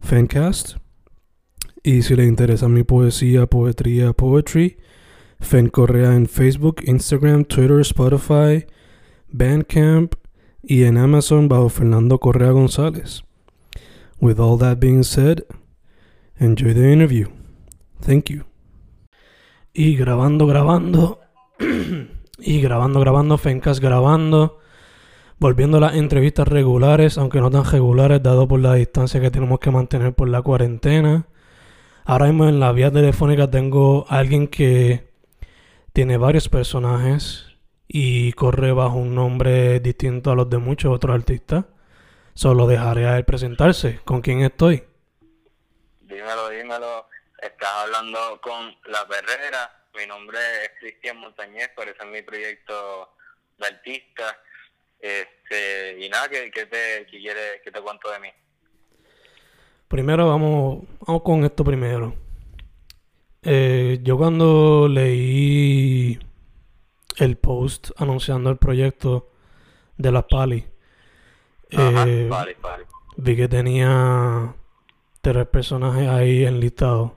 Fencast. Y si le interesa mi poesía, poetría, poetry, Fen Correa en Facebook, Instagram, Twitter, Spotify, Bandcamp y en Amazon bajo Fernando Correa González. With all that being said, enjoy the interview. Thank you. Y grabando, grabando. y grabando, grabando, Fencast grabando volviendo a las entrevistas regulares, aunque no tan regulares, dado por la distancia que tenemos que mantener por la cuarentena. Ahora mismo en la vía telefónica tengo a alguien que tiene varios personajes y corre bajo un nombre distinto a los de muchos otros artistas. Solo dejaré a él presentarse. ¿Con quién estoy? Dímelo, dímelo. Estás hablando con La Perrera. Mi nombre es Cristian Montañez, por eso es mi proyecto de artista. Este, y nada, ¿qué, qué te, qué quieres, qué te cuento de mí? Primero vamos, vamos con esto primero. Eh, yo cuando leí el post anunciando el proyecto de la Pali, Ajá, eh, vale, vale. vi que tenía tres personajes ahí enlistados.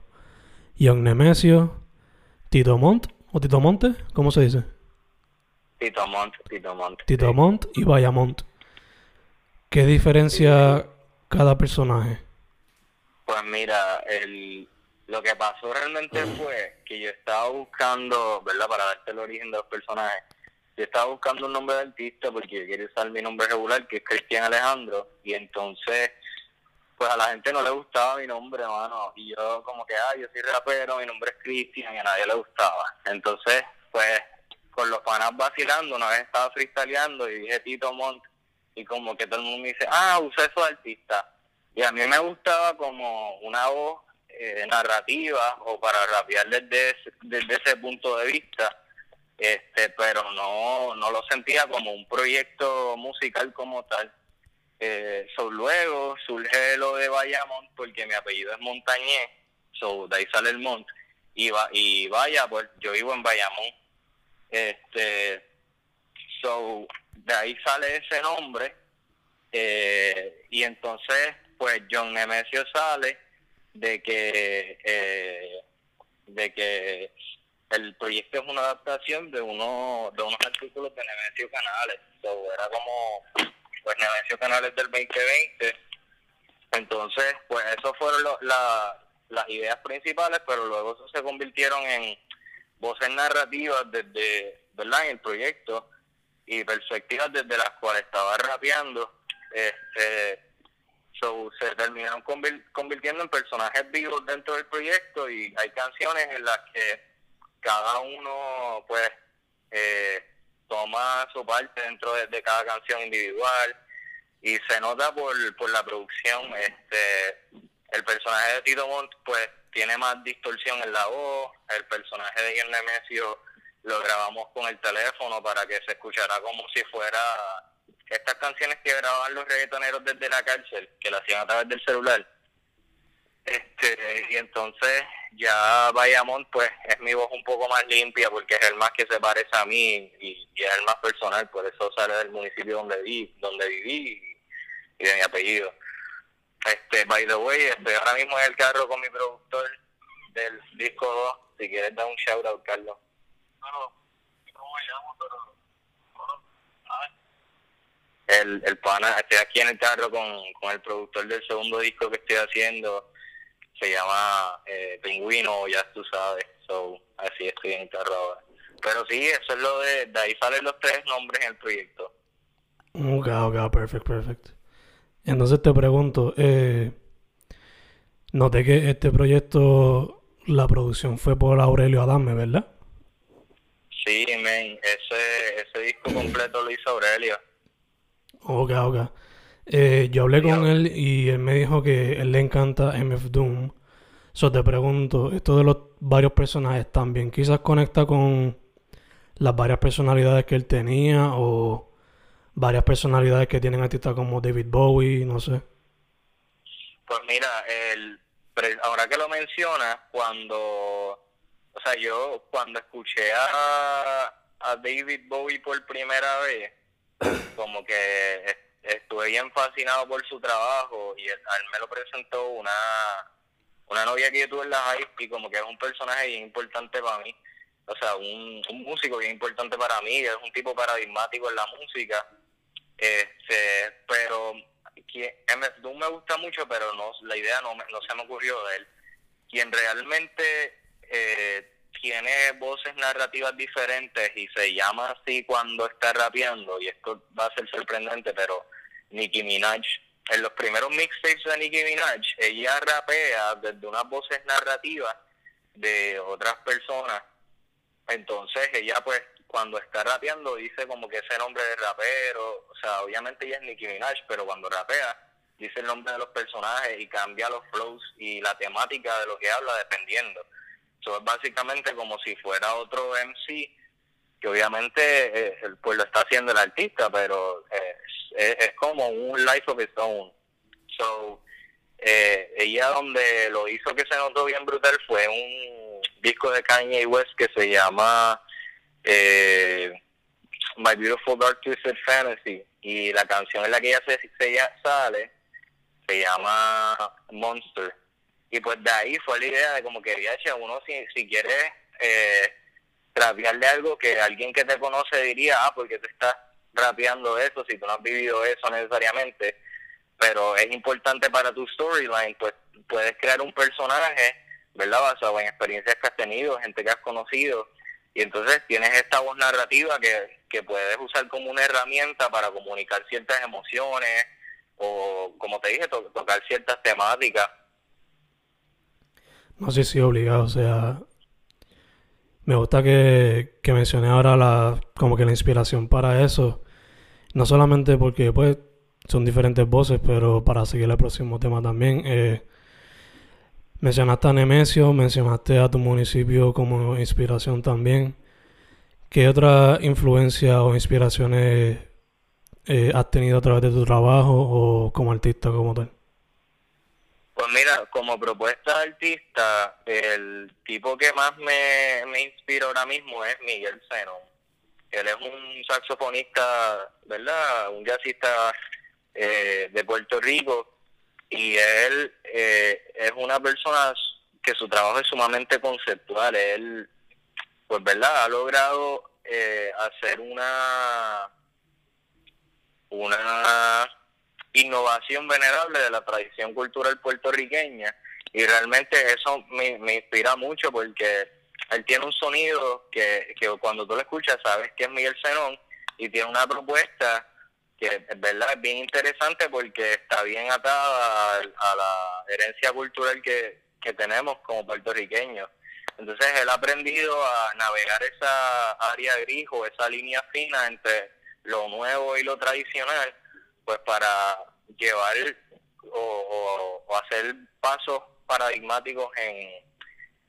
Young Nemesio, Tito Montt, o Tito Monte, ¿cómo se dice? Tito Montt, Tito Montt. Tito sí. Montt y Bayamont. ¿Qué diferencia cada personaje? Pues mira, el, lo que pasó realmente fue que yo estaba buscando, ¿verdad? Para darte el origen de los personajes. Yo estaba buscando un nombre de artista porque yo quería usar mi nombre regular, que es Cristian Alejandro, y entonces, pues a la gente no le gustaba mi nombre, mano. Y yo como que, ah, yo soy rapero, mi nombre es Cristian, y a nadie le gustaba. Entonces, pues, con los panas vacilando, una vez estaba freestyleando y dije Tito Montt, y como que todo el mundo me dice, ah, usa eso de artista. Y a mí me gustaba como una voz eh, narrativa o para rapear desde ese, desde ese punto de vista, este pero no, no lo sentía como un proyecto musical como tal. Eh, so, luego surge lo de Bayamont porque mi apellido es Montañez, so, de ahí sale el Mont. Y, va, y vaya, pues yo vivo en Bayamón. Este, so, de ahí sale ese nombre. Eh, y entonces, pues John Nemesio sale de que eh, de que el proyecto es una adaptación de uno de unos artículos de Nemesio Canales. So, era como pues Nemesio Canales del 2020. Entonces, pues eso fueron lo- la- las ideas principales, pero luego eso se convirtieron en voces narrativas desde, ¿verdad? En el proyecto y perspectivas desde las cuales estaba rapeando. Este, se terminaron convir- convirtiendo en personajes vivos dentro del proyecto y hay canciones en las que cada uno, pues, eh, toma su parte dentro de, de cada canción individual y se nota por, por la producción este el personaje de Tito Montt pues tiene más distorsión en la voz el personaje de John Nemesio lo grabamos con el teléfono para que se escuchara como si fuera estas canciones que grababan los reggaetoneros desde la cárcel que lo hacían a través del celular. Este y entonces ya Bayamón pues es mi voz un poco más limpia porque es el más que se parece a mí y, y es el más personal por eso sale del municipio donde vi donde viví y de mi apellido este by the way estoy ahora mismo en el carro con mi productor del disco 2 si quieres dar un shout out Carlos ¿cómo me llamo? pero el, el pana, estoy aquí en el carro con, con el productor del segundo disco que estoy haciendo se llama eh, Pingüino, ya tú sabes, so, así estoy en ahora. Pero sí, eso es lo de, de ahí salen los tres nombres en el proyecto. Ok, ok, perfecto, perfecto. Entonces te pregunto, eh, noté que este proyecto, la producción fue por Aurelio Adame, ¿verdad? Sí, men, ese, ese disco completo lo hizo Aurelio. Ok, ok. Eh, yo hablé con él y él me dijo que él le encanta MF Doom. So te pregunto, esto de los varios personajes también quizás conecta con las varias personalidades que él tenía o varias personalidades que tienen artistas como David Bowie, no sé. Pues mira, el, ahora que lo mencionas, cuando, o sea, yo cuando escuché a, a David Bowie por primera vez, como que estuve bien fascinado por su trabajo y él, me lo presentó una, una novia que yo tuve en la high y como que es un personaje bien importante para mí. O sea, un, un músico bien importante para mí, es un tipo paradigmático en la música. Este, pero MF Doom me gusta mucho, pero no la idea no, no se me ocurrió de él. Quien realmente eh, tiene voces narrativas diferentes y se llama así cuando está rapeando, y esto va a ser sorprendente, pero Nicki Minaj, en los primeros mixtapes de Nicki Minaj, ella rapea desde unas voces narrativas de otras personas. Entonces ella pues cuando está rapeando dice como que ese nombre de rapero, o sea, obviamente ella es Nicki Minaj, pero cuando rapea dice el nombre de los personajes y cambia los flows y la temática de lo que habla dependiendo. Eso es básicamente como si fuera otro MC, que obviamente eh, pues lo está haciendo el artista, pero eh, es, como un life of its own. So, eh, ella donde lo hizo que se notó bien brutal fue un disco de Kanye West que se llama My Beautiful Dark Twisted Fantasy y la canción en la que ella se, se sale se llama Monster y pues de ahí fue la idea de como que, viaje uno si, si quiere eh, rapearle algo que alguien que te conoce diría, ah, porque te estás rapeando eso, si tú no has vivido eso necesariamente, pero es importante para tu storyline, pues puedes crear un personaje, ¿verdad? Basado en experiencias que has tenido, gente que has conocido, y entonces tienes esta voz narrativa que, que puedes usar como una herramienta para comunicar ciertas emociones o, como te dije, tocar ciertas temáticas no sé si obligado, o sea, me gusta que, que mencioné ahora la, como que la inspiración para eso, no solamente porque pues son diferentes voces, pero para seguir el próximo tema también. Eh, mencionaste a Nemesio, mencionaste a tu municipio como inspiración también. ¿Qué otra influencia o inspiraciones eh, has tenido a través de tu trabajo o como artista como tal? Pues mira, como propuesta de artista, el tipo que más me, me inspira ahora mismo es Miguel Seno. Él es un saxofonista, ¿verdad? Un jazzista eh, de Puerto Rico y él eh, es una persona que su trabajo es sumamente conceptual. Él, pues, ¿verdad? Ha logrado eh, hacer una una innovación venerable de la tradición cultural puertorriqueña y realmente eso me, me inspira mucho porque él tiene un sonido que, que cuando tú lo escuchas sabes que es Miguel Zenón y tiene una propuesta que es verdad es bien interesante porque está bien atada a, la herencia cultural que, que tenemos como puertorriqueños. Entonces él ha aprendido a navegar esa área gris o esa línea fina entre lo nuevo y lo tradicional pues para llevar o, hacer pasos paradigmáticos en,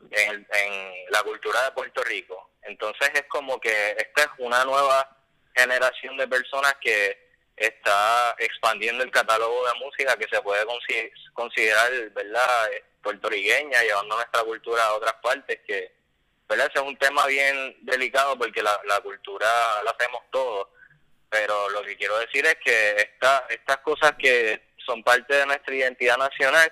en, la cultura de Puerto Rico. Entonces es como que esta es una nueva generación de personas que está expandiendo el catálogo de música que se puede considerar, ¿verdad?, puertorriqueña, llevando nuestra cultura a otras partes, que, ¿verdad?, ese es un tema bien delicado porque la, la cultura la hacemos todos pero lo que quiero decir es que esta, estas cosas que son parte de nuestra identidad nacional,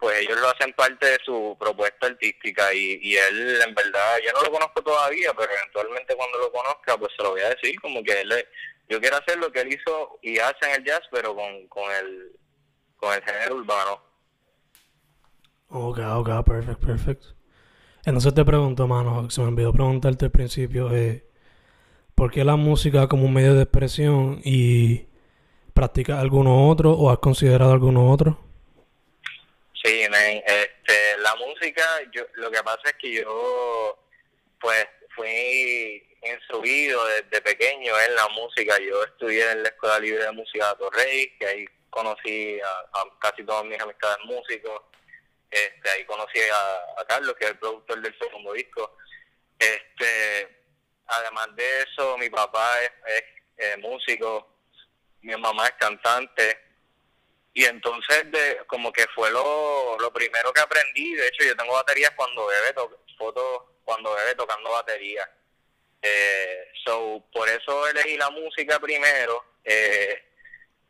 pues ellos lo hacen parte de su propuesta artística y, y él en verdad, yo no lo conozco todavía, pero eventualmente cuando lo conozca, pues se lo voy a decir, como que él, yo quiero hacer lo que él hizo y hace en el jazz, pero con, con, el, con el género urbano. Ok, ok, perfecto, perfecto. Entonces te pregunto, mano, se me olvidó preguntarte al principio, eh, ¿por qué la música como un medio de expresión y practicas alguno otro o has considerado alguno otro? Sí, este, la música, yo, lo que pasa es que yo, pues, fui instruido desde pequeño en la música. Yo estudié en la Escuela Libre de Música de Torrey, que ahí conocí a, casi todas mis amistades músicos. Este, ahí conocí a, Carlos, que es el productor del segundo disco. Este, además de eso, mi papá es, eh, músico, mi mamá es cantante. Y entonces, de, como que fue lo, lo primero que aprendí. De hecho, yo tengo baterías cuando bebé, fotos cuando bebé tocando batería. Eh, so, por eso elegí la música primero. Eh,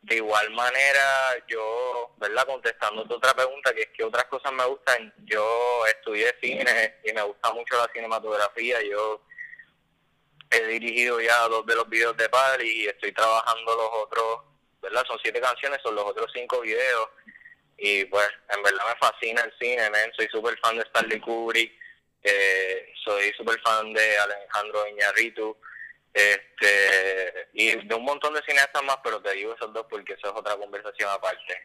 de igual manera, yo, ¿verdad? Contestando tu otra pregunta, que es que otras cosas me gustan. Yo estudié cine y me gusta mucho la cinematografía. Yo he dirigido ya dos de los videos de Pali y estoy trabajando los otros, ¿verdad? Son siete canciones, son los otros cinco videos. Y pues, en verdad me fascina el cine. Soy súper fan de Stanley Kubrick. Eh, soy súper fan de Alejandro Iñárritu este y de un montón de cineastas más, pero te digo esos dos porque eso es otra conversación aparte.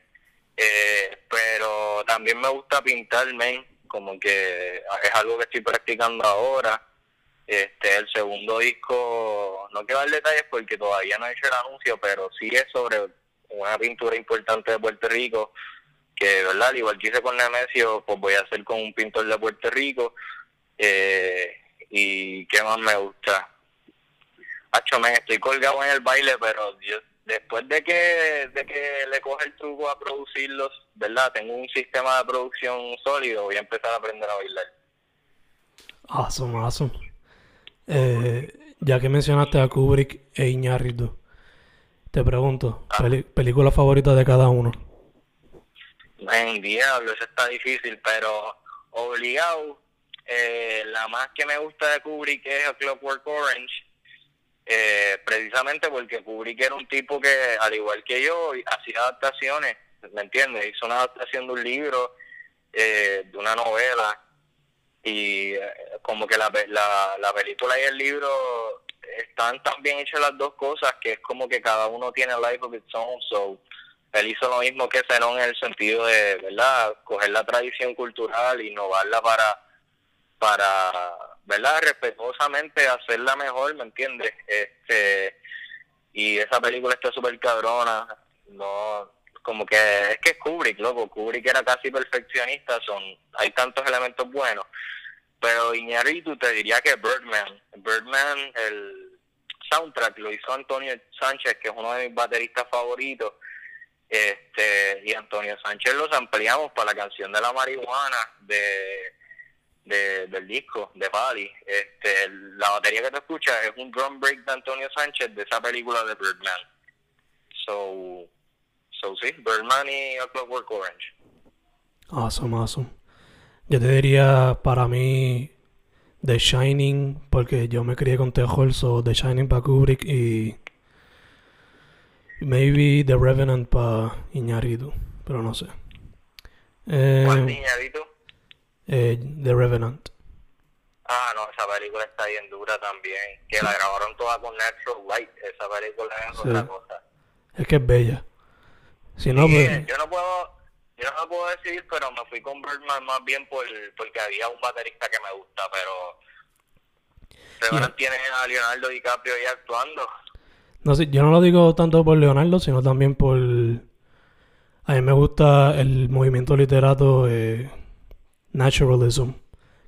Eh, pero también me gusta pintarme, como que es algo que estoy practicando ahora. Este, el segundo disco, no quiero dar detalles porque todavía no he hecho el anuncio, pero sí es sobre una pintura importante de Puerto Rico, que, ¿verdad? Al igual que hice con Nemesio, pues voy a hacer con un pintor de Puerto Rico. Eh, ¿Y qué más me gusta? Hacho, me estoy colgado en el baile, pero después de que, de que le coge el truco a producirlos, ¿verdad? Tengo un sistema de producción sólido, voy a empezar a aprender a bailar. Awesome, awesome. Eh, ya que mencionaste a Kubrick e Iñárritu, te pregunto, ah. ¿película favorita de cada uno? En diablo, eso está difícil, pero obligado, eh, la más que me gusta de Kubrick es A Clockwork Orange, eh, precisamente porque Kubrick era un tipo que, al igual que yo, hacía adaptaciones, ¿me entiendes? Hizo una adaptación de un libro, eh, de una novela, y eh, como que la, la, la película y el libro están tan bien hechas las dos cosas que es como que cada uno tiene life of its own, so él hizo lo mismo que Zenón en el sentido de, ¿verdad?, coger la tradición cultural, innovarla para, para ¿verdad? Respetuosamente hacerla mejor, ¿me entiendes? Este, y esa película está súper cabrona, no, como que es que Kubrick, loco, Kubrick era casi perfeccionista, son, hay tantos elementos buenos, pero Iñárritu te diría que Birdman, Birdman, el soundtrack lo hizo Antonio Sánchez, que es uno de mis bateristas favoritos, este, y Antonio Sánchez los ampliamos para la canción de la marihuana de de, del disco de Pali. Este, la batería que te escuchas es un drum break de Antonio Sánchez de esa película de Birdman. So, so sí, Birdman y A Clockwork Orange. Awesome, awesome. Yo te diría para mí The Shining, porque yo me crié con Tejol, so The Shining para Kubrick y maybe The Revenant para Iñárritu, pero no sé. Eh, ¿Cuál Iñárritu? Eh, The Revenant. Ah, no, esa película está bien dura también. Que la grabaron toda con Natural Light. Esa película es otra cosa. Es que es bella. Si no, pues... Yo no puedo yo no lo puedo decir, pero me fui con Birdman más bien por, porque había un baterista que me gusta, pero tiene a Leonardo DiCaprio ahí actuando. No sé, yo no lo digo tanto por Leonardo, sino también por... A mí me gusta el movimiento literato eh, naturalism,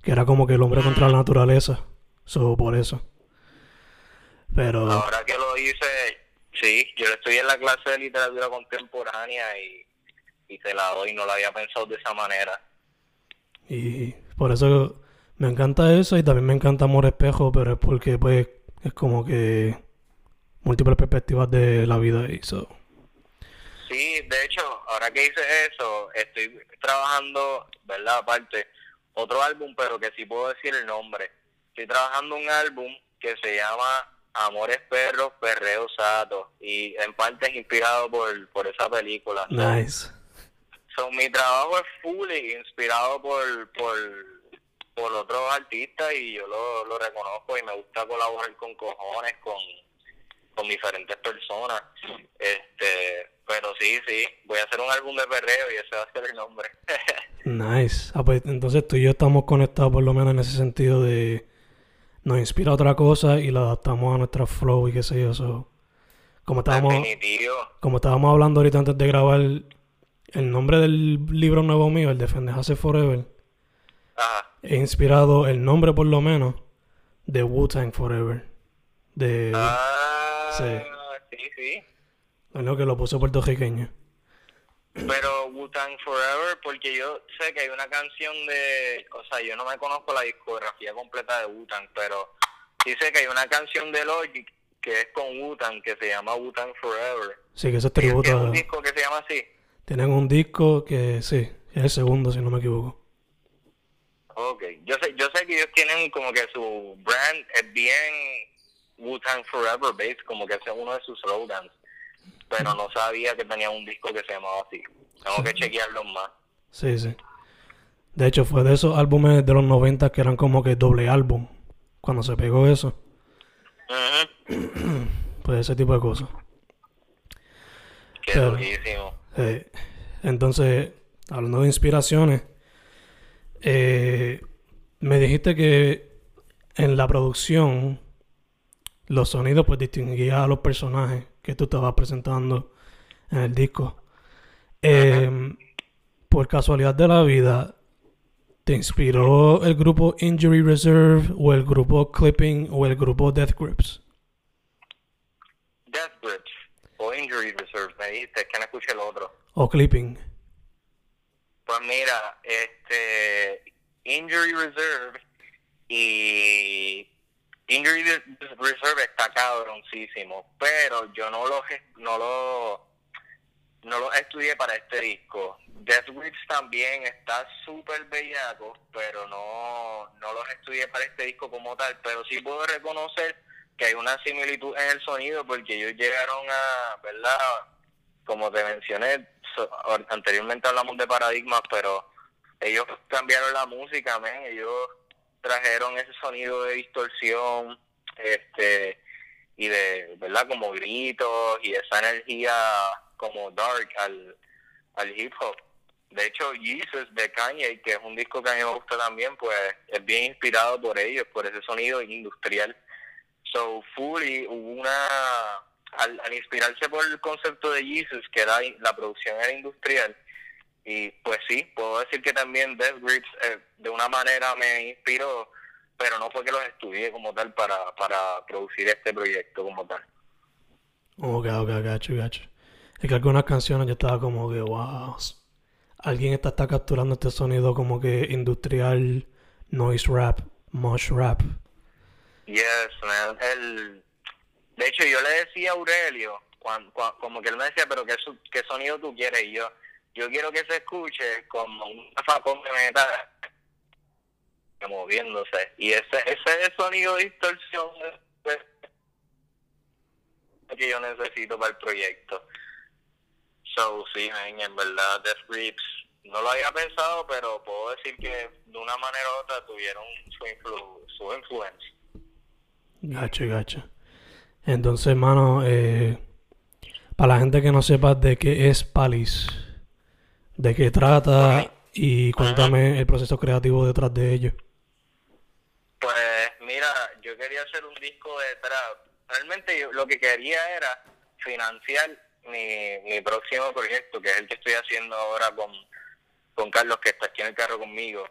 que era como que el hombre contra la naturaleza. So, por eso. Pero. Ahora que lo hice, sí, yo estoy en la clase de literatura contemporánea y, y te la doy, no la había pensado de esa manera. Y por eso me encanta eso y también me encanta Amor Espejo, pero es porque, pues, es como que múltiples perspectivas de la vida y eso. Sí, de hecho, ahora que hice eso, estoy trabajando, ¿verdad? Aparte, otro álbum, pero que sí puedo decir el nombre. Estoy trabajando un álbum que se llama Amores Perros, Perreo Sato, y en parte es inspirado por, por esa película. Nice. So, mi trabajo es full y inspirado por, por, por otros artistas y yo lo, lo reconozco y me gusta colaborar con cojones, con, con diferentes personas. Este, pero sí, sí, voy a hacer un álbum de perreo y ese va a ser el nombre. nice. Ah, pues entonces tú y yo estamos conectados por lo menos en ese sentido de nos inspira otra cosa y la adaptamos a nuestra flow y qué sé yo. So, como estábamos, como estábamos hablando ahorita antes de grabar, el nombre del libro nuevo mío, el de Hace Forever, he inspirado el nombre por lo menos de Wu-Tang Forever. De... Ah, sí, sí. Es lo que lo puso puertorriqueño. Pero Wu-Tang Forever, porque yo sé que hay una canción de. O sea, yo no me conozco la discografía completa de Wu-Tang, pero sí sé que hay una canción de Logic que es con Wu-Tang que se llama Wu-Tang Forever. Sí, que eso es tributo. ¿Tienen un disco que se llama así? Tienen un disco que sí, es el segundo, si no me equivoco. Ok, yo sé, yo sé que ellos tienen como que su brand es bien Wu-Tang Forever based, como que ese es uno de sus slogans pero no sabía que tenía un disco que se llamaba así. Tengo que chequearlo más. Sí, sí. De hecho, fue de esos álbumes de los 90 que eran como que doble álbum. Cuando se pegó eso. pues ese tipo de cosas. Qué Pero, entonces, hablando de inspiraciones, eh, me dijiste que en la producción los sonidos pues distinguía a los personajes que tú estabas presentando en el disco. Em, por casualidad de la vida, ¿te inspiró el grupo Injury Reserve o el grupo Clipping o el grupo Death Grips? Death Grips o Injury Reserve, me dijiste, que no escuché el otro. O Clipping. Pues mira, este Injury Reserve y Injury Reserve está cabroncísimo, pero yo no lo no lo no lo estudié para este disco. Death Wish también está súper bellaco, pero no, no los estudié para este disco como tal, pero sí puedo reconocer que hay una similitud en el sonido porque ellos llegaron a, ¿verdad? Como te mencioné, anteriormente hablamos de paradigmas, pero ellos cambiaron la música, men, ellos trajeron ese sonido de distorsión este y de verdad como gritos y esa energía como dark al, al hip hop. De hecho Jesus de Kanye que es un disco que a mí me gusta también pues es bien inspirado por ellos por ese sonido industrial. So Fully hubo una al, al inspirarse por el concepto de Jesus que era la producción era industrial y pues sí, puedo decir que también Death Grips eh, de una manera me inspiró, pero no fue que los estudié como tal para, para producir este proyecto como tal. Ok, ok, gacho, gacho. Es que algunas canciones yo estaba como que, wow, alguien está, está capturando este sonido como que industrial, noise rap, mosh rap. Yes, man. El, de hecho, yo le decía a Aurelio, cuando, como que él me decía, pero ¿qué, ¿qué sonido tú quieres? Y yo, yo quiero que se escuche como un facón de metal moviéndose. Y ese ese sonido de distorsión que yo necesito para el proyecto. So sí en verdad Death Grips no lo había pensado pero puedo decir que de una manera u otra tuvieron su, influ su influencia. Gacho gacho. Entonces hermano eh, para la gente que no sepa de qué es Palis de qué trata y cuéntame el proceso creativo detrás de ello. Pues mira, yo quería hacer un disco de trap. Realmente yo lo que quería era financiar mi, mi próximo proyecto, que es el que estoy haciendo ahora con, con Carlos, que está aquí en el carro conmigo.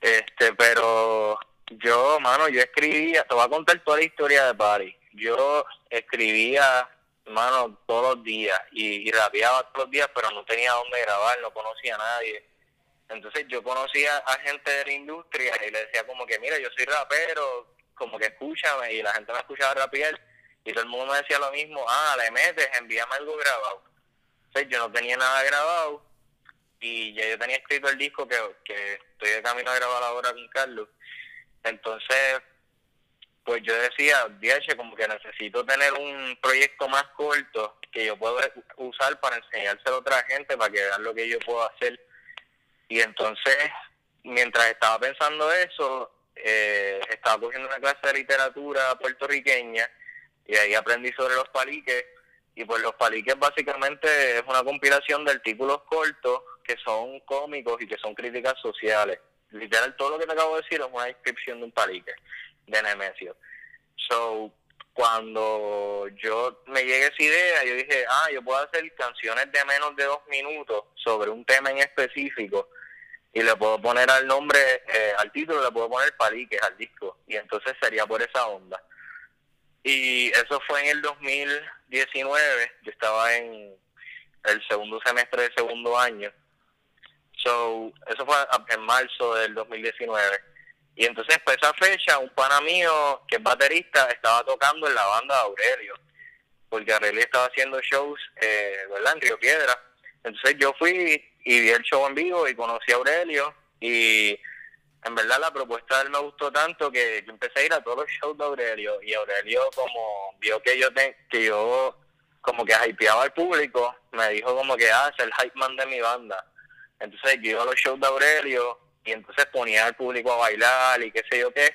Este, pero yo, mano, yo escribía, te voy a contar toda la historia de Paris. Yo escribía mano, todos los días y, y rapeaba todos los días, pero no tenía dónde grabar, no conocía a nadie. Entonces yo conocía a gente de la industria y le decía como que, mira, yo soy rapero, como que escúchame, y la gente me escuchaba rapear y todo el mundo me decía lo mismo, ah, le metes, envíame algo grabado. Entonces yo no tenía nada grabado y ya yo tenía escrito el disco que, que estoy de camino a grabar ahora con Carlos. Entonces pues yo decía, DH, como que necesito tener un proyecto más corto que yo pueda usar para enseñárselo a otra gente, para que vean lo que yo puedo hacer. Y entonces, mientras estaba pensando eso, eh, estaba cogiendo una clase de literatura puertorriqueña y ahí aprendí sobre los paliques. Y pues los paliques básicamente es una compilación de artículos cortos que son cómicos y que son críticas sociales. Literal, todo lo que te acabo de decir es una descripción de un palique de Nemesio. So, cuando yo me llegué esa idea, yo dije, ah, yo puedo hacer canciones de menos de dos minutos sobre un tema en específico y le puedo poner al nombre, eh, al título, le puedo poner paliques al disco y entonces sería por esa onda. Y eso fue en el 2019, yo estaba en el segundo semestre de segundo año. So, eso fue en marzo del 2019 y entonces, para esa fecha, un pana mío, que es baterista, estaba tocando en la banda de Aurelio, porque Aurelio estaba haciendo shows, eh, ¿verdad?, en Río Piedra. Entonces yo fui y vi el show en vivo y conocí a Aurelio y en verdad la propuesta de él me gustó tanto que yo empecé a ir a todos los shows de Aurelio y Aurelio como vio que yo que yo como que hypeaba al público, me dijo como que, ah, es el hype man de mi banda. Entonces yo iba a los shows de Aurelio y entonces ponía al público a bailar y qué sé yo qué.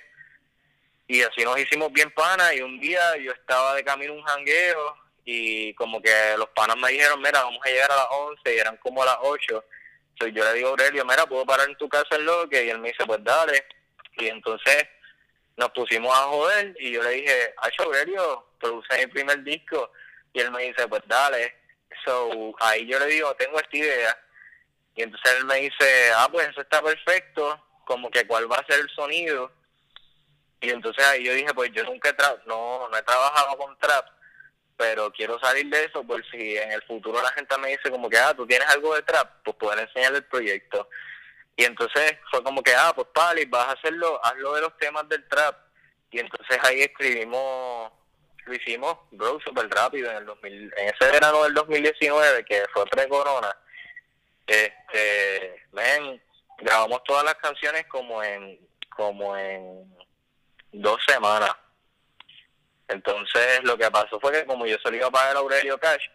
Y así nos hicimos bien panas y un día yo estaba de camino un jangueo y como que los panas me dijeron, mira, vamos a llegar a las 11 y eran como a las 8. Entonces yo le digo a Aurelio, mira, ¿puedo parar en tu casa en lo que? Y él me dice, pues dale. Y entonces nos pusimos a joder y yo le dije, Hacho Aurelio, produce mi primer disco. Y él me dice, pues dale. So, ahí yo le digo, tengo esta idea y entonces él me dice, ah, pues eso está perfecto, como que cuál va a ser el sonido. Y entonces ahí yo dije, pues yo nunca he no, no he trabajado con trap, pero quiero salir de eso por si en el futuro la gente me dice como que, ah, tú tienes algo de trap, pues poder enseñarle el proyecto. Y entonces fue como que, ah, pues Pali, vas a hacerlo, hazlo de los temas del trap. Y entonces ahí escribimos, lo hicimos, bro, súper rápido en el 2000, en ese verano del 2019, que fue pre-corona este, ven, grabamos todas las canciones como en, como en dos semanas. Entonces lo que pasó fue que como yo se lo iba a pagar a Aurelio Cash,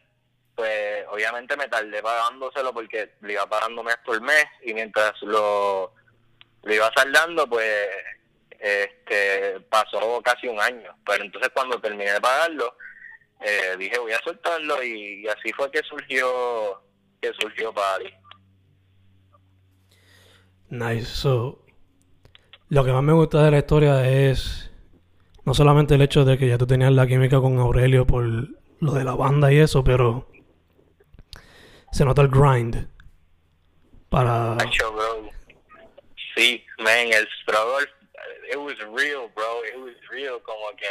pues obviamente me tardé pagándoselo porque le iba pagando mes por mes y mientras lo, lo iba saldando pues este pasó casi un año. Pero entonces cuando terminé de pagarlo, eh, dije voy a soltarlo y, así fue que surgió que surgió Pali. Nice. So, lo que más me gusta de la historia es no solamente el hecho de que ya tú tenías la química con Aurelio por lo de la banda y eso, pero se nota el grind para. Sí, man, el struggle, it was real, bro. It was real, como que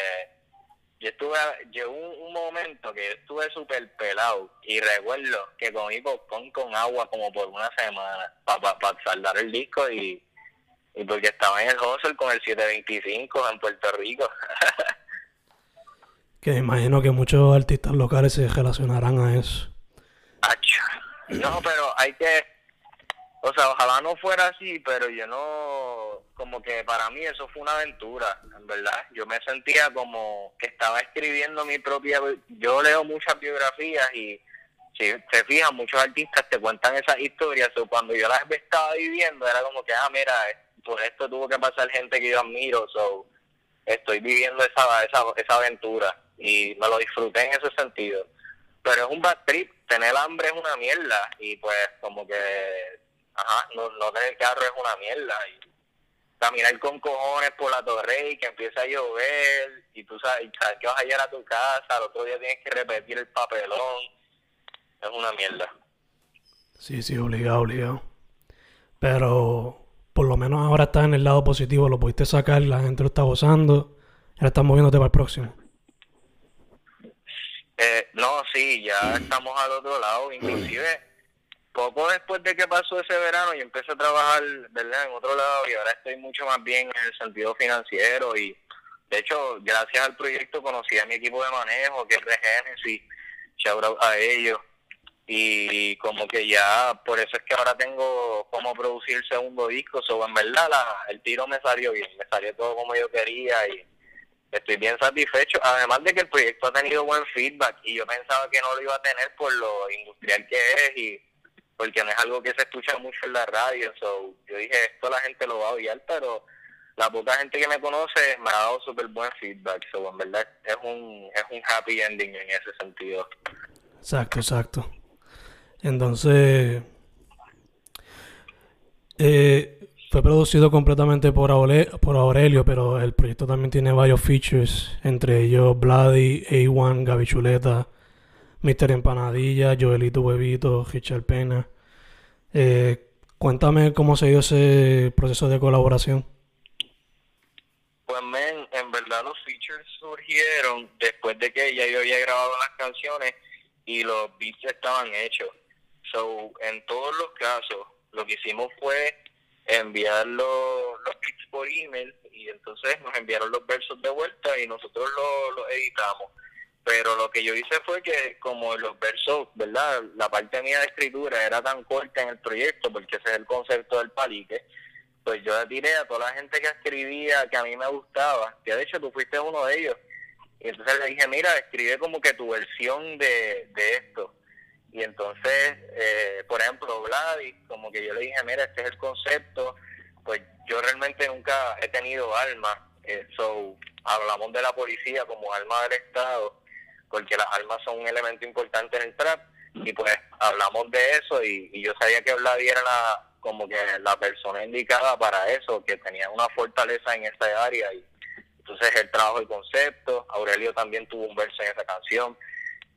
yo estuve, llegó un, momento que estuve súper pelado y recuerdo que comí popcorn con agua como por una semana para pa, saldar el disco y, y porque estaba en el hustle con el 725 en Puerto Rico. que imagino que muchos artistas locales se relacionarán a eso. No, pero hay que, o sea, ojalá no fuera así, pero yo no, como que para mí eso fue una aventura, en verdad. Yo me sentía como que estaba escribiendo mi propia, yo leo muchas biografías y si se fijan, muchos artistas te cuentan esas historias, o cuando yo las estaba viviendo era como que, ah, mira, por esto tuvo que pasar gente que yo admiro, so estoy viviendo esa, esa, esa aventura y me lo disfruté en ese sentido. Pero es un bad trip, tener hambre es una mierda y pues como que ajá, no, no tener carro es una mierda. Y caminar con cojones por la torre y que empieza a llover y tú sabes, que vas a llegar a tu casa, al otro día tienes que repetir el papelón. Es una mierda. Sí, sí, obligado, obligado. Pero por lo menos ahora estás en el lado positivo, lo pudiste sacar, la gente lo está gozando, ahora estás moviéndote para el próximo. Eh, no, sí, ya estamos al otro lado, inclusive poco después de que pasó ese verano, yo empecé a trabajar, ¿verdad?, en otro lado y ahora estoy mucho más bien en el sentido financiero y, de hecho, gracias al proyecto conocí a mi equipo de manejo, que es de Genesis, shout out a ellos, y como que ya, por eso es que ahora tengo cómo producir el segundo disco, so, en verdad la, el tiro me salió bien, me salió todo como yo quería y estoy bien satisfecho. Además de que el proyecto ha tenido buen feedback y yo pensaba que no lo iba a tener por lo industrial que es y porque no es algo que se escucha mucho en la radio. So, yo dije, esto la gente lo va a odiar, pero la poca gente que me conoce me ha dado súper buen feedback. So, en verdad es un, es un happy ending en ese sentido. Exacto, exacto. Entonces, eh, fue producido completamente por, por Aurelio, pero el proyecto también tiene varios features, entre ellos Bloody, A1, Gaby Chuleta, Mr. Empanadilla, Joelito Huevito, Richard Pena. Eh, cuéntame cómo se dio ese proceso de colaboración. Pues, men, en verdad los features surgieron después de que ya yo había grabado las canciones y los beats estaban hechos. So, en todos los casos, lo que hicimos fue enviar los, los beats por email y entonces nos enviaron los versos de vuelta y nosotros los editamos. Pero lo que yo hice fue que como los versos, ¿verdad? La parte mía de escritura era tan corta en el proyecto, porque ese es el concepto del palique, pues yo le tiré a toda la gente que escribía, que a mí me gustaba, que de hecho tú fuiste uno de ellos. Y entonces le dije, mira, escribe como que tu versión de, de esto. Y entonces, eh, por ejemplo, Vladis, como que yo le dije, mira, este es el concepto, pues yo realmente nunca he tenido alma, eh, so hablamos de la policía como alma del Estado, porque las armas son un elemento importante en el trap, y pues hablamos de eso, y, yo sabía que Vladis era la, como que la persona indicada para eso, que tenía una fortaleza en esa área, y entonces él trajo el concepto, Aurelio también tuvo un verso en esa canción,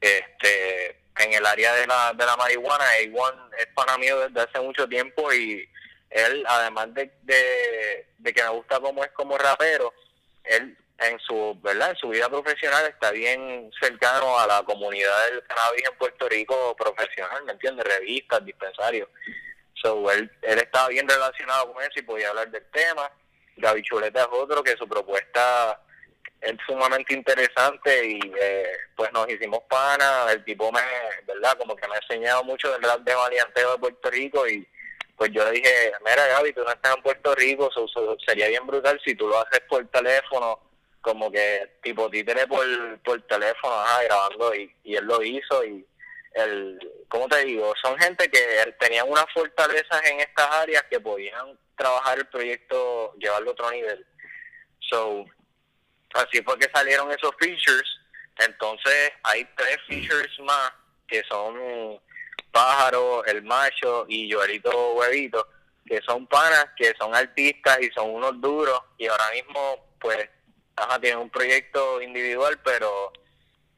este en el área de la, de la marihuana, A1 es para mí desde hace mucho tiempo y él, además de, de, que me gusta como es como rapero, él en su verdad en su vida profesional está bien cercano a la comunidad del cannabis en Puerto Rico profesional, ¿me entiendes? Revistas, dispensarios. So, él, él estaba bien relacionado con eso y podía hablar del tema. Gaby Chuleta es otro que su propuesta es sumamente interesante y eh, pues nos hicimos pana, el tipo me, ¿verdad? Como que me ha enseñado mucho del rap de valianteo de Puerto Rico y pues yo le dije, mira Gaby, tú no estás en Puerto Rico, sería bien brutal si tú lo haces por teléfono, como que tipo títere por, por teléfono, ajá, grabando y, y él lo hizo y el, ¿cómo te digo? Son gente que tenían unas fortalezas en estas áreas que podían trabajar el proyecto, llevarlo a otro nivel. So, así fue que salieron esos features. Entonces hay tres features más que son Pájaro, El Macho y Joelito Huevito, que son panas, que son artistas y son unos duros y ahora mismo pues ajá, tienen un proyecto individual pero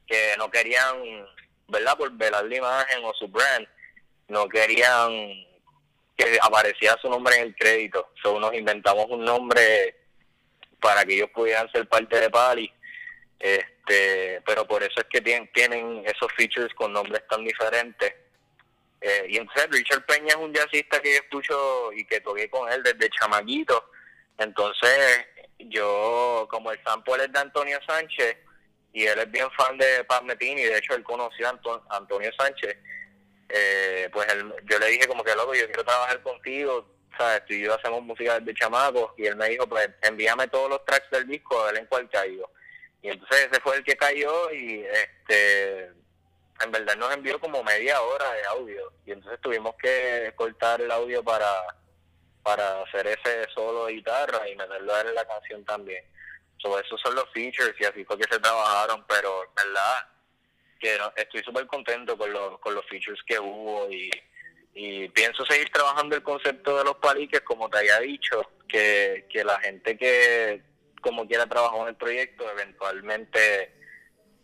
que no querían, ¿verdad? Por velar la imagen o su brand, no querían que apareciera su nombre en el crédito. So, nos inventamos un nombre para que ellos pudieran ser parte de Pali. Este, pero por eso es que tienen, tienen esos features con nombres tan diferentes. Eh, y entonces Richard Peña es un jazzista que yo escucho y que toqué con él desde chamaquito. Entonces, yo, como el sample es de Antonio Sánchez, y él es bien fan de Paz Metini, de hecho él conoció a Antonio Sánchez, eh, pues yo le dije como que loco, yo quiero trabajar contigo, ¿sabes? Tú y yo hacemos música de chamacos y él me dijo, pues envíame todos los tracks del disco a ver en cuál cayó. Y entonces ese fue el que cayó y este en verdad nos envió como media hora de audio y entonces tuvimos que cortar el audio para para hacer ese solo de guitarra y meterlo en la canción también. So, esos son los features y así fue que se trabajaron, pero verdad que estoy súper contento con los, con los features que hubo y y pienso seguir trabajando el concepto de los paliques, como te había dicho, que, que la gente que como quiera trabajar en el proyecto, eventualmente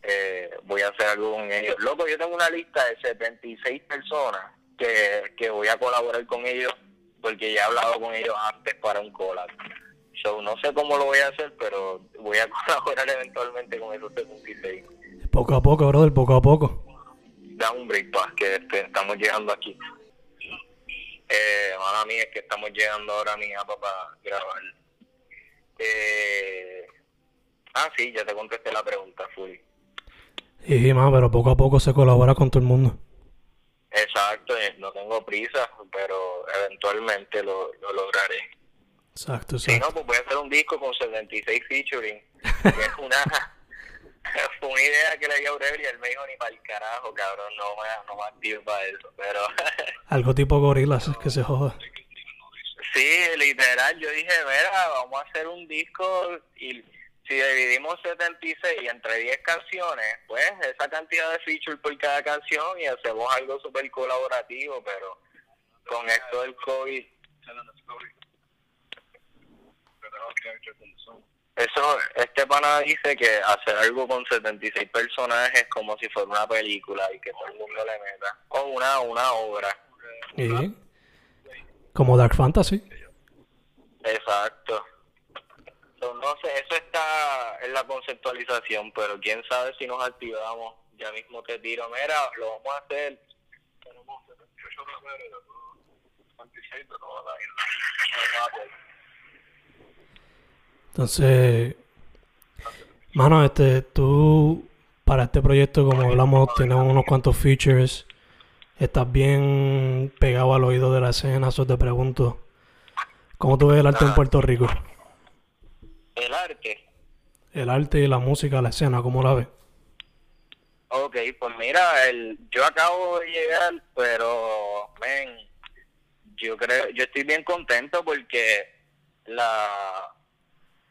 eh, voy a hacer algo con ellos. Loco, yo tengo una lista de 76 personas que, que voy a colaborar con ellos, porque ya he hablado con ellos antes para un collab. So, no sé cómo lo voy a hacer, pero voy a colaborar eventualmente con esos 76. Poco a poco, brother, poco a poco. Da un break, pa, que este, estamos llegando aquí. Eh, mala mía, es que estamos llegando ahora a mi papá para grabar. Eh, ah, sí, ya te contesté la pregunta, Fui. Sí, más, pero poco a poco se colabora con todo el mundo. Exacto, no tengo prisa, pero eventualmente lo, lo lograré. Exacto, exacto. Si no, pues voy a hacer un disco con 76 featuring es una fue una idea que le dio Aurelio y él me dijo ni para el carajo, cabrón, no me, no me activo para eso, pero... Algo tipo gorilas, que se joda. Sí, literal, yo dije, mira, vamos a hacer un disco y si dividimos 76 entre 10 canciones, pues esa cantidad de features por cada canción y hacemos algo súper colaborativo, pero con esto del COVID... Eso, este pana dice que hacer algo con 76 personajes es como si fuera una película y que todo el mundo le meta. O una, una obra. ¿Y? Como Dark Fantasy. Exacto. no sé, eso en la conceptualización, pero quién sabe si nos activamos. Ya mismo te tiro, mira, lo vamos a hacer. Tenemos 78 entonces, mano, este, tú para este proyecto, como hablamos, tienes unos cuantos features. Estás bien pegado al oído de la escena, eso te pregunto. ¿Cómo tú ves el arte en Puerto Rico? El arte. El arte y la música, la escena, ¿cómo la ves? Ok, pues mira, el, yo acabo de llegar, pero, ven, yo creo, yo estoy bien contento porque la,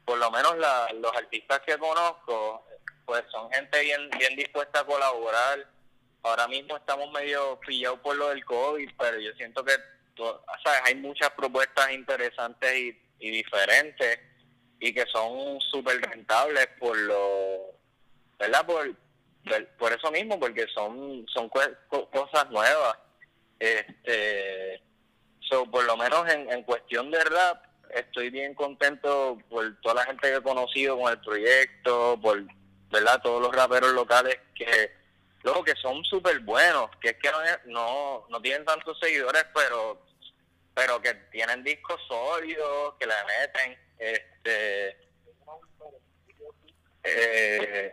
por lo menos la, los artistas que conozco, pues son gente bien, bien dispuesta a colaborar. Ahora mismo estamos medio pillados por lo del COVID, pero yo siento que ¿sabes? hay muchas propuestas interesantes y, diferentes y que son súper rentables por lo, ¿verdad? Por, por eso mismo, porque son, son cosas nuevas. Este, so, por lo menos en, en cuestión de rap, estoy bien contento por toda la gente que he conocido con el proyecto, por verdad todos los raperos locales que luego que son súper buenos, que es que no, no, tienen tantos seguidores, pero pero que tienen discos sólidos, que le meten, este eh,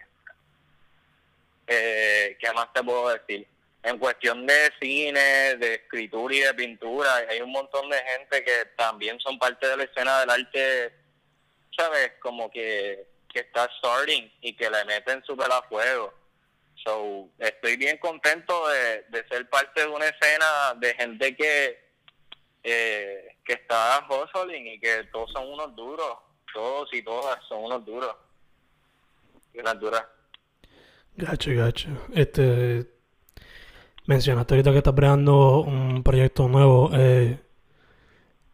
eh, ¿qué más te puedo decir? en cuestión de cine, de escritura y de pintura, hay un montón de gente que también son parte de la escena del arte, ¿sabes? Como que, que está starting y que le meten súper a fuego. So, estoy bien contento de, de ser parte de una escena de gente que, eh, que está hustling y que todos son unos duros, todos y todas son unos duros. Y unas duras. Gacho, gacho. Este, Mencionaste ahorita que estás creando un proyecto nuevo. Eh,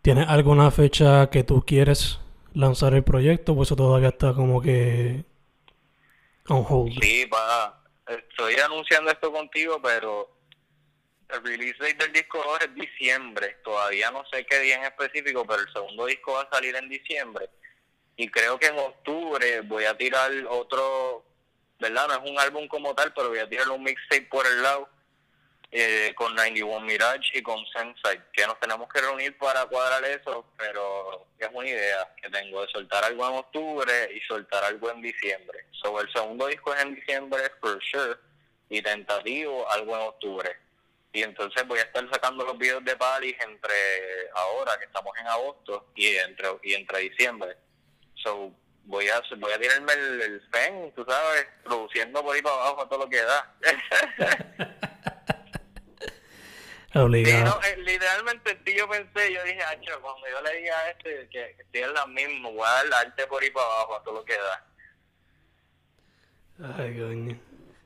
¿Tienes alguna fecha que tú quieres lanzar el proyecto? Pues eso todavía está como que on hold. Sí, pa. Estoy anunciando esto contigo, pero el release date del disco es diciembre. Todavía no sé qué día en específico, pero el segundo disco va a salir en diciembre. Y creo que en octubre voy a tirar otro, ¿verdad? No es un álbum como tal, pero voy a tirar un mixtape por el lado eh, con 91 Mirage y con Sensei, que nos tenemos que reunir para cuadrar eso, pero es una idea que tengo de soltar algo en octubre y soltar algo en diciembre. Sobre el segundo disco es en diciembre, for sure, y tentativo algo en octubre. Y entonces voy a estar sacando los videos de Paris entre ahora, que estamos en agosto, y entre y entre diciembre. So, voy a voy a tirarme el, el pen, tú sabes, produciendo por ahí para abajo todo lo que da. Obligado. Sí, no, eh, literalmente yo pensé, yo dije, Acho, cuando yo le diga a este que, estoy en la misma, voy a dar arte por ahí para abajo a todo lo que da. Ay, coño.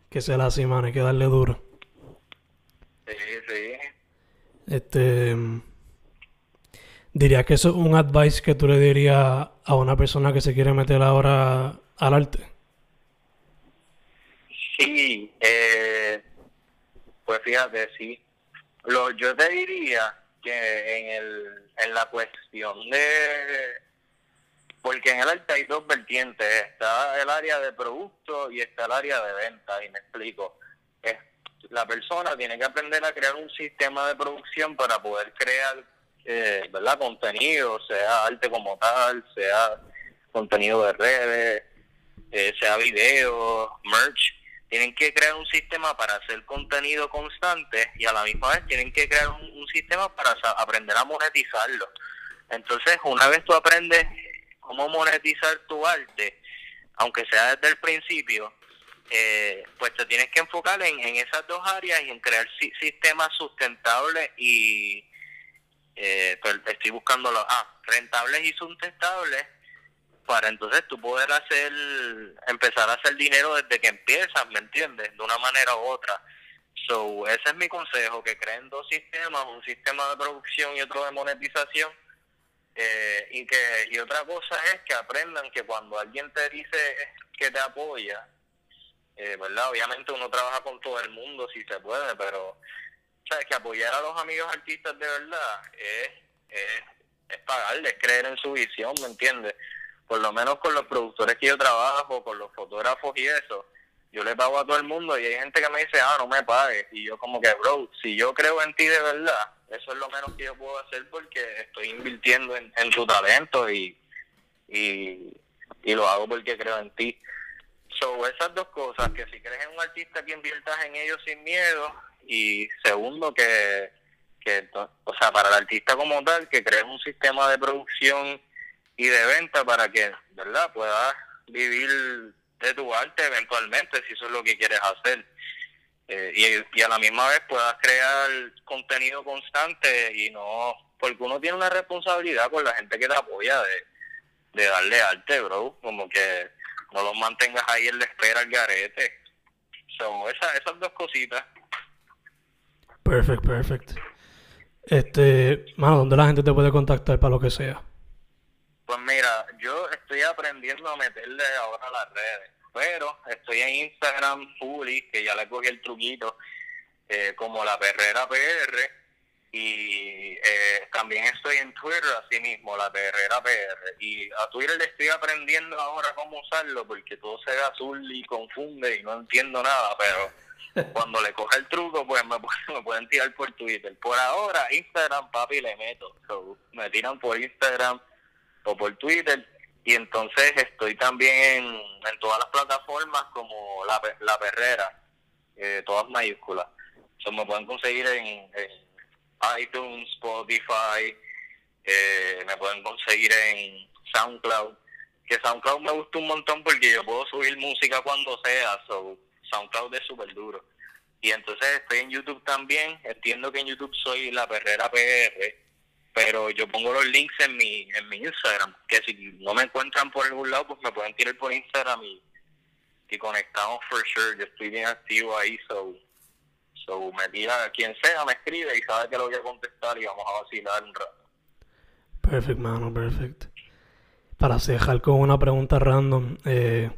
Que se la así, man, hay que darle duro. Sí, sí. Este. Diría que eso es un advice que tú le dirías a una persona que se quiere meter ahora al arte. Sí, eh, pues fíjate, sí lo, yo te diría que en, el, en la cuestión de... Porque en el arte hay dos vertientes. Está el área de producto y está el área de venta. Y me explico. Es, la persona tiene que aprender a crear un sistema de producción para poder crear eh, ¿verdad? contenido, sea arte como tal, sea contenido de redes, eh, sea video, merch tienen que crear un sistema para hacer contenido constante y a la misma vez tienen que crear un, sistema para aprender a monetizarlo. Entonces, una vez tú aprendes cómo monetizar tu arte, aunque sea desde el principio, eh, pues te tienes que enfocar en, en esas dos áreas y en crear sistemas sustentables y eh, pues estoy buscando los ah, rentables y sustentables para entonces tú poder hacer empezar a hacer dinero desde que empiezas, ¿me entiendes? De una manera u otra. So, ese es mi consejo, que creen dos sistemas, un sistema de producción y otro de monetización. Eh, y que y otra cosa es que aprendan que cuando alguien te dice que te apoya, eh, ¿verdad? Obviamente uno trabaja con todo el mundo si se puede, pero ¿sabes? que apoyar a los amigos artistas de verdad es, es, es pagarles, creer en su visión, ¿me entiendes? Por lo menos con los productores que yo trabajo, con los fotógrafos y eso, yo le pago a todo el mundo y hay gente que me dice, ah, no me pagues. Y yo como que, bro, si yo creo en ti de verdad, eso es lo menos que yo puedo hacer porque estoy invirtiendo en, en tu talento y, y, y lo hago porque creo en ti. So, esas dos cosas, que si crees en un artista que inviertas en ellos sin miedo y segundo que, que o sea, para el artista como tal, que crees un sistema de producción y de venta para que, ¿verdad?, puedas vivir de tu arte eventualmente, si eso es lo que quieres hacer. Eh, y, y a la misma vez puedas crear contenido constante y no, porque uno tiene una responsabilidad con la gente que te apoya de, de darle arte, bro, como que no los mantengas ahí en la espera al garete. Son esas, esas dos cositas. Perfect, perfect. Este, mano, ¿dónde la gente te puede contactar para lo que sea? Pues mira, yo estoy aprendiendo a meterle ahora a las redes, pero estoy en Instagram fully, que ya le cogí el truquito, eh, como la perrera PR, y eh, también estoy en Twitter así mismo, la perrera PR. Y a Twitter le estoy aprendiendo ahora cómo usarlo porque todo se ve azul y confunde y no entiendo nada, pero cuando le coge el truco pues me, me pueden tirar por Twitter. Por ahora Instagram papi le meto, me tiran por Instagram o por Twitter y entonces estoy también en, todas las plataformas como La, la Perrera, eh, todas mayúsculas. So, me pueden conseguir en iTunes, Spotify, eh, me pueden conseguir en SoundCloud, que SoundCloud me gusta un montón porque yo puedo subir música cuando sea, so SoundCloud es súper duro. Y entonces estoy en YouTube también, entiendo que en YouTube soy la perrera PR, pero yo pongo los links en mi, en mi Instagram, que si no me encuentran por algún lado, pues me pueden tirar por Instagram y, y conectamos for sure, yo estoy bien activo ahí, so So, me tira, quien sea me escribe y sabe que lo voy a contestar y vamos a vacilar un rato. Perfect, mano, perfect. Para cerrar con una pregunta random, eh,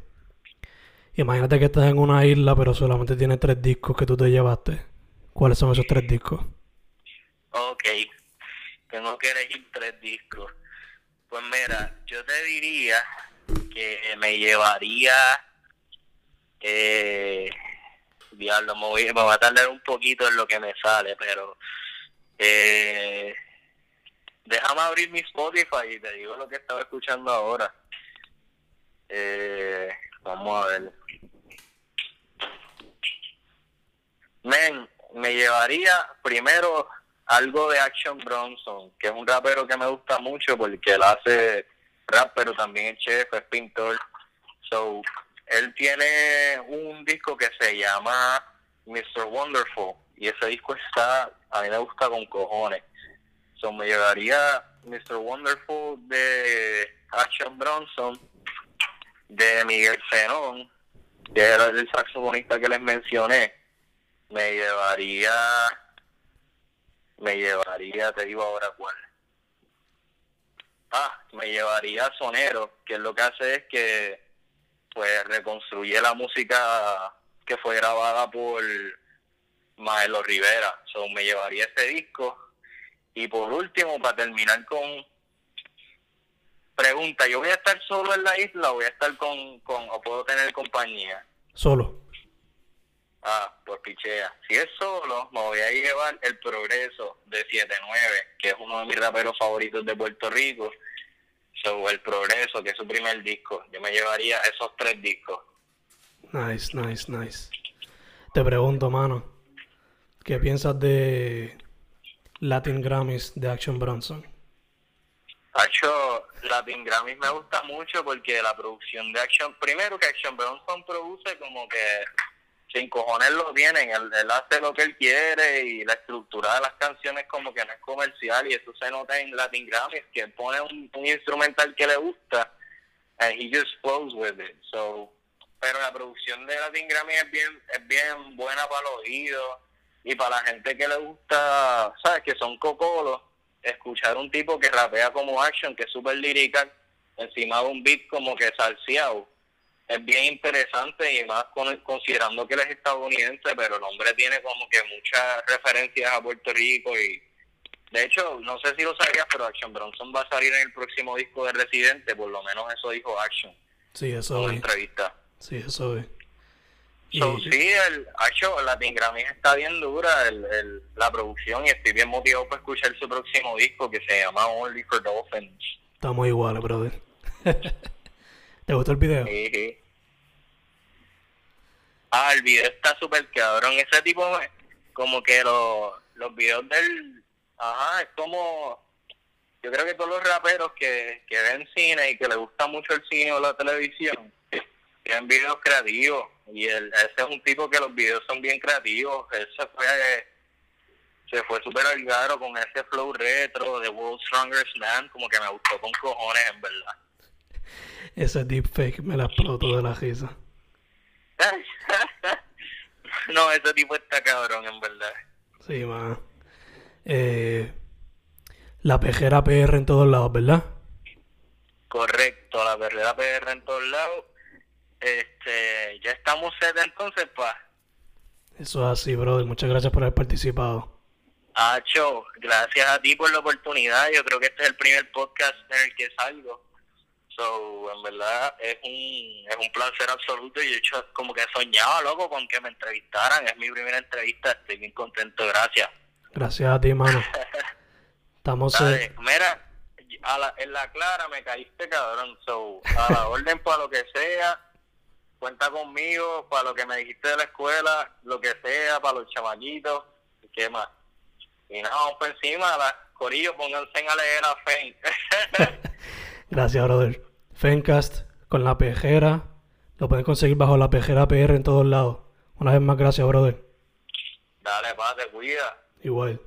imagínate que estás en una isla pero solamente tienes tres discos que tú te llevaste. ¿Cuáles son esos tres discos? Ok, tengo que elegir tres discos. Pues mira, yo te diría que me llevaría eh, diablo, me, voy, me va a tardar un poquito en lo que me sale, pero eh, déjame abrir mi Spotify y te digo lo que estaba escuchando ahora. Eh, vamos a ver. Men, me llevaría primero algo de Action Bronson, que es un rapero que me gusta mucho porque él hace rap, pero también es chef, es pintor. So, él tiene un disco que se llama Mr. Wonderful y ese disco está, a mí me gusta con cojones. So me llevaría Mr. Wonderful de Action Bronson, de Miguel Zenón, que era el saxofonista que les mencioné. Me llevaría, me llevaría, te digo ahora cuál. Ah, me llevaría Sonero, que lo que hace es que pues reconstruye la música que fue grabada por Maelo Rivera. So, me llevaría ese disco. Y por último, para terminar con pregunta, ¿yo voy a estar solo en la isla o voy a estar con, con o puedo tener compañía? Solo. Ah, pues pichea. Si es solo, me voy a llevar El Progreso de 7-9, que es uno de mis raperos favoritos de Puerto Rico So, el Progreso, que es su primer disco. Yo me llevaría esos tres discos. Nice, nice, nice. Te pregunto, mano, ¿qué piensas de Latin Grammys de Action Bronson? Hacho, Latin Grammys me gusta mucho porque la producción de Action, primero que Action Bronson produce como que sin cojones lo tienen, él, hace lo que él quiere y la estructura de las canciones como que no es comercial y eso se nota en Latin Grammys, que él pone un, un instrumental que le gusta and he just flows with it. So, pero la producción de Latin Grammy es bien, es bien buena para los oídos y para la gente que le gusta, ¿sabes? Que son cocolos, escuchar un tipo que rapea como action, que es súper lírica, encima de un beat como que salseado es bien interesante y más con, considerando que él es estadounidense, pero el hombre tiene como que muchas referencias a Puerto Rico y de hecho, no sé si lo sabías, pero Action Bronson va a salir en el próximo disco de Residente, por lo menos eso dijo Action. Sí, eso en una entrevista. Sí, eso es. So, sí, el Action, Latin Grammy está bien dura, el, el, la producción, y estoy bien motivado para escuchar su próximo disco que se llama Only for Dolphins. Estamos iguales, brother. ¿Te gustó el video? Sí, sí. Ah, el video está súper cabrón. Ese tipo, como que los, los videos del... Ajá, es como... Yo creo que todos los raperos que, que ven cine y que les gusta mucho el cine o la televisión, tienen videos creativos. Y el, ese es un tipo que los videos son bien creativos. Ese fue... Se fue súper algaro con ese flow retro de World Strongest Man, como que me gustó con cojones, en verdad. Ese deepfake me la explotó de la risa. no, ese tipo está cabrón, en verdad. Sí, man. Eh, la pejera PR en todos lados, ¿verdad? Correcto, la pejera PR en todos lados. Este, ya estamos set entonces, pa. Eso es así, brother. Muchas gracias por haber participado. Acho, gracias a ti por la oportunidad. Yo creo que este es el primer podcast en el que salgo. So, en verdad es un, es un placer absoluto y de hecho como que soñaba, loco, con que me entrevistaran. Es mi primera entrevista, estoy bien contento, gracias. Gracias a ti, mano. Estamos... Dale, Mira, a la, en la clara me caíste, cabrón. So, a la orden para lo que sea, cuenta conmigo, para lo que me dijiste de la escuela, lo que sea, para los chamaquitos, ¿qué más? Y nada, vamos por encima, las corillos, pónganse a leer a Fe. Gracias, brother. Fencast con la pejera. Lo pueden conseguir bajo la pejera PR en todos lados. Una vez más, gracias, brother. Dale, pa, te cuida. Igual.